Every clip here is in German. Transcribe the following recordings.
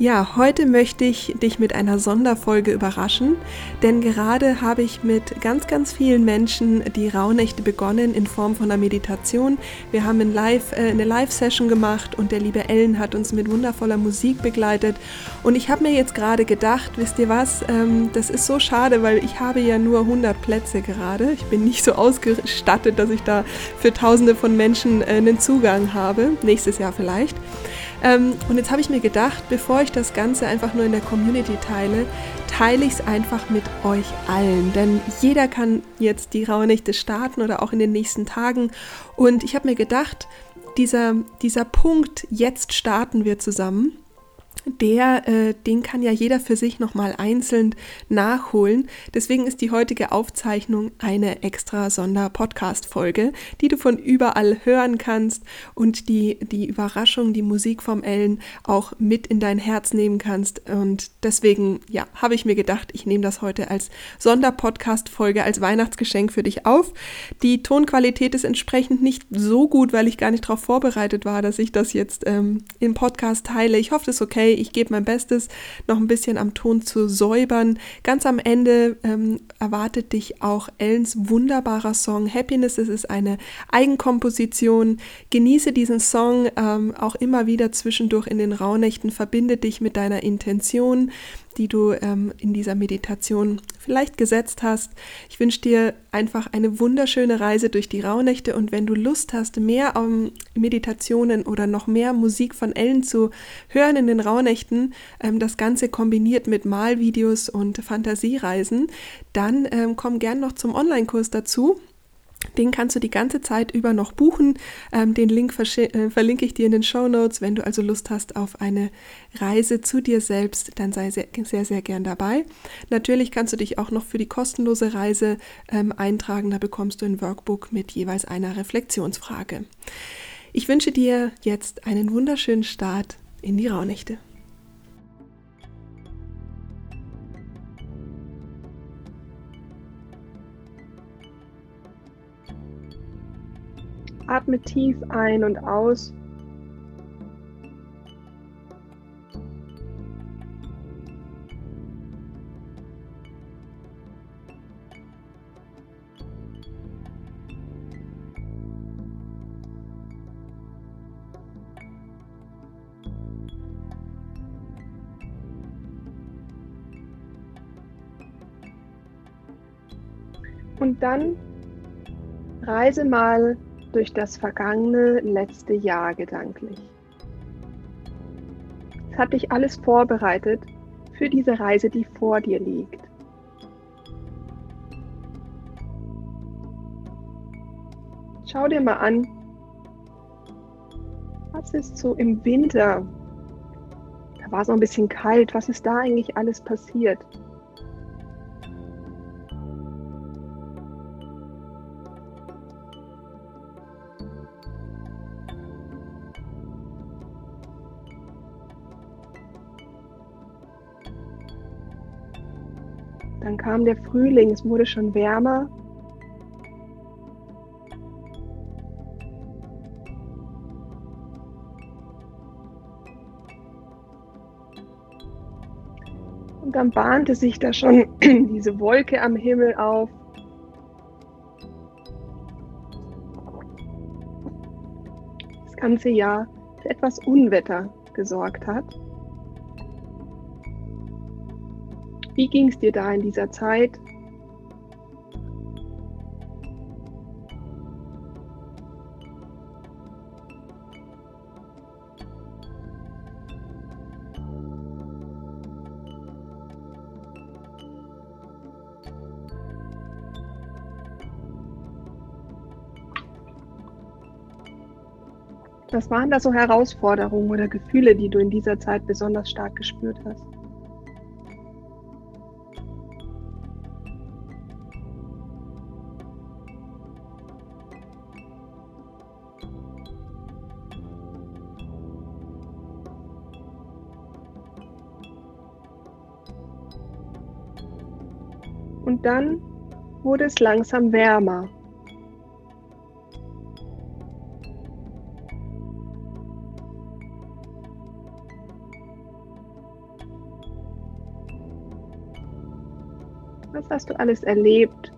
Ja, heute möchte ich dich mit einer Sonderfolge überraschen, denn gerade habe ich mit ganz, ganz vielen Menschen die Rauhnächte begonnen in Form von einer Meditation. Wir haben ein Live, äh, eine Live-Session gemacht und der liebe Ellen hat uns mit wundervoller Musik begleitet. Und ich habe mir jetzt gerade gedacht, wisst ihr was, ähm, das ist so schade, weil ich habe ja nur 100 Plätze gerade. Ich bin nicht so ausgestattet, dass ich da für tausende von Menschen äh, einen Zugang habe. Nächstes Jahr vielleicht. Ähm, und jetzt habe ich mir gedacht, bevor ich das Ganze einfach nur in der Community teile, teile ich es einfach mit euch allen. Denn jeder kann jetzt die Rauhnächte starten oder auch in den nächsten Tagen. Und ich habe mir gedacht, dieser, dieser Punkt, jetzt starten wir zusammen, der, äh, den kann ja jeder für sich nochmal einzeln nachholen. Deswegen ist die heutige Aufzeichnung eine extra Sonder-Podcast-Folge, die du von überall hören kannst und die, die Überraschung, die Musik vom Ellen auch mit in dein Herz nehmen kannst. Und deswegen, ja, habe ich mir gedacht, ich nehme das heute als Sonder-Podcast-Folge, als Weihnachtsgeschenk für dich auf. Die Tonqualität ist entsprechend nicht so gut, weil ich gar nicht darauf vorbereitet war, dass ich das jetzt ähm, im Podcast teile. Ich hoffe, das ist okay ich gebe mein Bestes, noch ein bisschen am Ton zu säubern. Ganz am Ende ähm, erwartet dich auch Ellens wunderbarer Song Happiness. Es ist eine Eigenkomposition. Genieße diesen Song ähm, auch immer wieder zwischendurch in den Rauhnächten. Verbinde dich mit deiner Intention, die du ähm, in dieser Meditation vielleicht gesetzt hast. Ich wünsche dir einfach eine wunderschöne Reise durch die Rauhnächte und wenn du Lust hast, mehr um, Meditationen oder noch mehr Musik von Ellen zu hören in den Rauhnächten, ähm, das Ganze kombiniert mit Malvideos und Fantasiereisen, dann ähm, komm gern noch zum Online-Kurs dazu. Den kannst du die ganze Zeit über noch buchen. Ähm, den Link äh, verlinke ich dir in den Show Notes. Wenn du also Lust hast auf eine Reise zu dir selbst, dann sei sehr, sehr, sehr gern dabei. Natürlich kannst du dich auch noch für die kostenlose Reise ähm, eintragen. Da bekommst du ein Workbook mit jeweils einer Reflexionsfrage. Ich wünsche dir jetzt einen wunderschönen Start in die Rauhnächte. Atme tief ein und aus. Und dann reise mal durch das vergangene letzte Jahr gedanklich. Es hat dich alles vorbereitet für diese Reise, die vor dir liegt. Schau dir mal an, was ist so im Winter? Da war es noch ein bisschen kalt. Was ist da eigentlich alles passiert? Dann kam der Frühling, es wurde schon wärmer. Und dann bahnte sich da schon diese Wolke am Himmel auf. Das ganze Jahr für etwas Unwetter gesorgt hat. Wie ging es dir da in dieser Zeit? Was waren da so Herausforderungen oder Gefühle, die du in dieser Zeit besonders stark gespürt hast? Und dann wurde es langsam wärmer. Was hast du alles erlebt,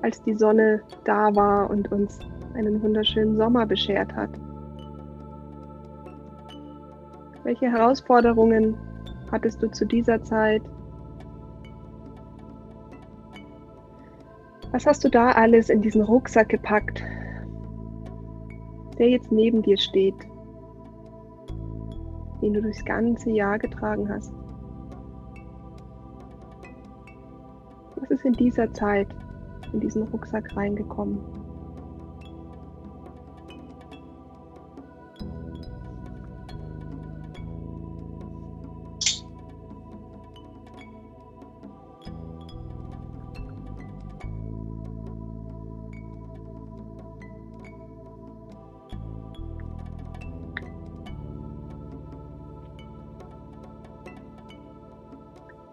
als die Sonne da war und uns einen wunderschönen Sommer beschert hat? Welche Herausforderungen hattest du zu dieser Zeit? Was hast du da alles in diesen Rucksack gepackt, der jetzt neben dir steht, den du durchs ganze Jahr getragen hast? Was ist in dieser Zeit in diesen Rucksack reingekommen?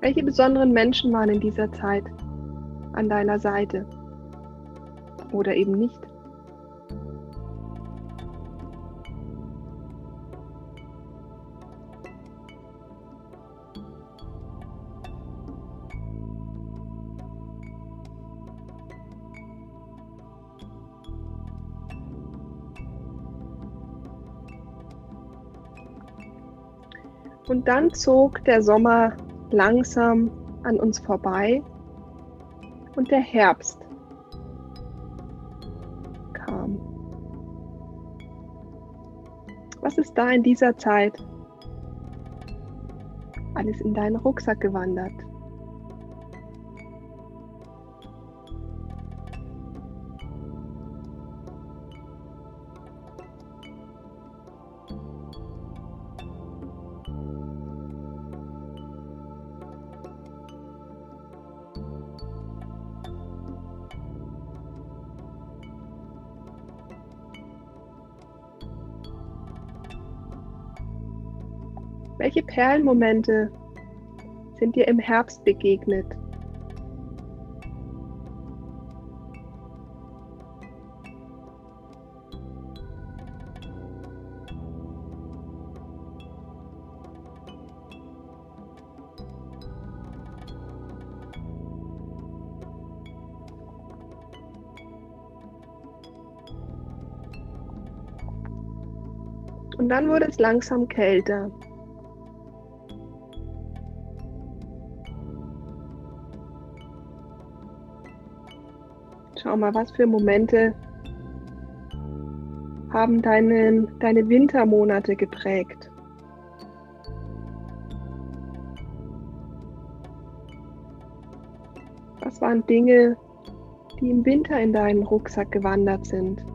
Welche besonderen Menschen waren in dieser Zeit an deiner Seite? Oder eben nicht? Und dann zog der Sommer langsam an uns vorbei und der Herbst kam. Was ist da in dieser Zeit alles in deinen Rucksack gewandert? Welche Perlenmomente sind dir im Herbst begegnet? Und dann wurde es langsam kälter. Schau mal, was für Momente haben deine, deine Wintermonate geprägt. Was waren Dinge, die im Winter in deinen Rucksack gewandert sind?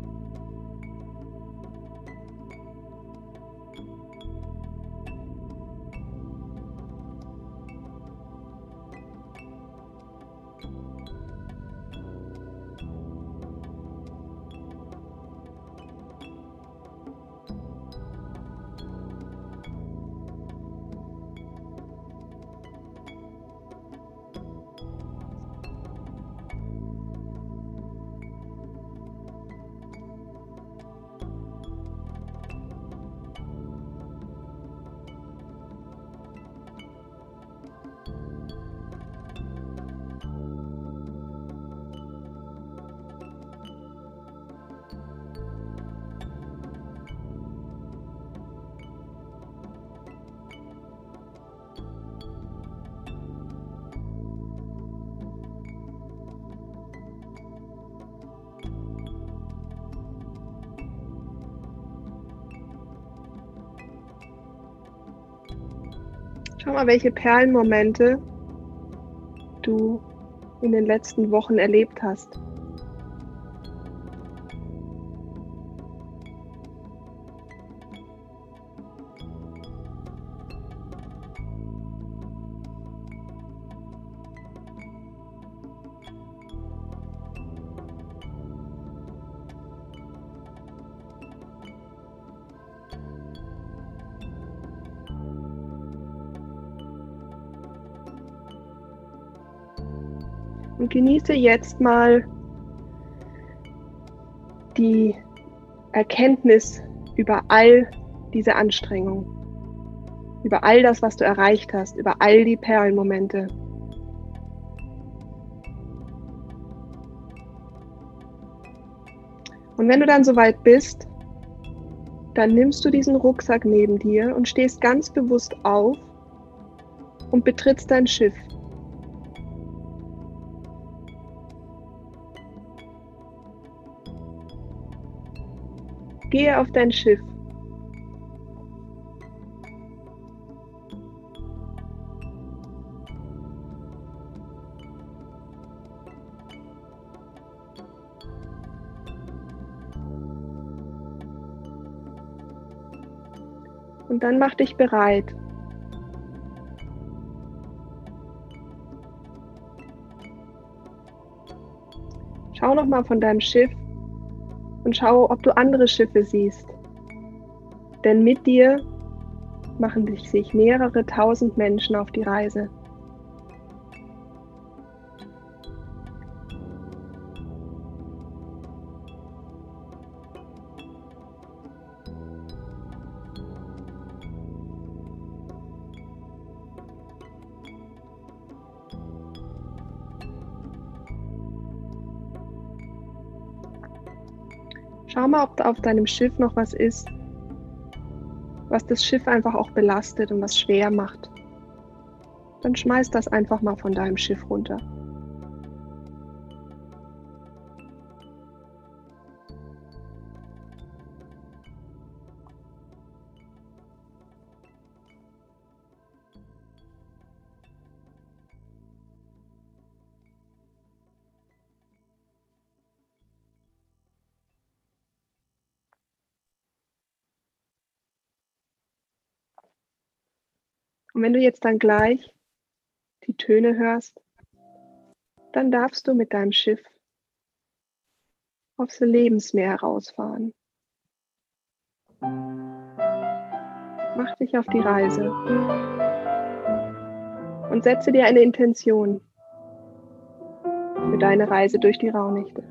Schau mal, welche Perlenmomente du in den letzten Wochen erlebt hast. Genieße jetzt mal die Erkenntnis über all diese Anstrengung, über all das, was du erreicht hast, über all die Perlenmomente. Und wenn du dann soweit bist, dann nimmst du diesen Rucksack neben dir und stehst ganz bewusst auf und betrittst dein Schiff. Gehe auf dein Schiff. Und dann mach dich bereit. Schau noch mal von deinem Schiff und schau, ob du andere Schiffe siehst. Denn mit dir machen sich mehrere tausend Menschen auf die Reise. Mal, ob da auf deinem Schiff noch was ist, was das Schiff einfach auch belastet und was schwer macht. Dann schmeiß das einfach mal von deinem Schiff runter. Und wenn du jetzt dann gleich die Töne hörst, dann darfst du mit deinem Schiff aufs Lebensmeer herausfahren. Mach dich auf die Reise und setze dir eine Intention für deine Reise durch die Raunächte.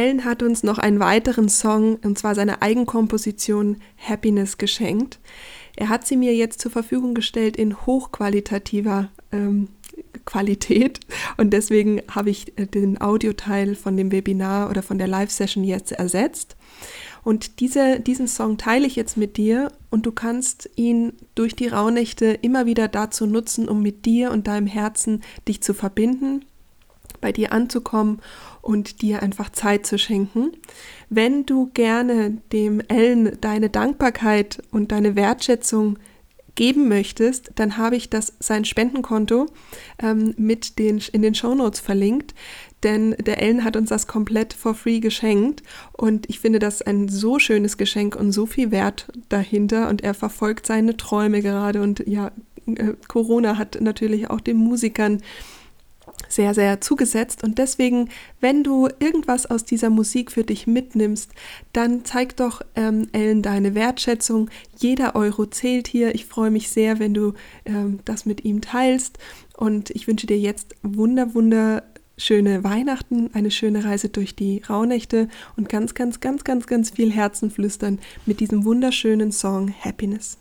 Ellen hat uns noch einen weiteren Song, und zwar seine Eigenkomposition Happiness, geschenkt. Er hat sie mir jetzt zur Verfügung gestellt in hochqualitativer ähm, Qualität und deswegen habe ich äh, den Audioteil von dem Webinar oder von der Live-Session jetzt ersetzt. Und diese, diesen Song teile ich jetzt mit dir und du kannst ihn durch die Rauhnächte immer wieder dazu nutzen, um mit dir und deinem Herzen dich zu verbinden, bei dir anzukommen und dir einfach Zeit zu schenken. Wenn du gerne dem Ellen deine Dankbarkeit und deine Wertschätzung geben möchtest, dann habe ich das sein Spendenkonto ähm, mit den in den Shownotes verlinkt, denn der Ellen hat uns das komplett for free geschenkt und ich finde das ein so schönes Geschenk und so viel Wert dahinter und er verfolgt seine Träume gerade und ja, äh, Corona hat natürlich auch den Musikern sehr, sehr zugesetzt. Und deswegen, wenn du irgendwas aus dieser Musik für dich mitnimmst, dann zeig doch ähm, Ellen deine Wertschätzung. Jeder Euro zählt hier. Ich freue mich sehr, wenn du ähm, das mit ihm teilst. Und ich wünsche dir jetzt wunder, wunder schöne Weihnachten, eine schöne Reise durch die Rauhnächte und ganz, ganz, ganz, ganz, ganz viel Herzenflüstern mit diesem wunderschönen Song Happiness.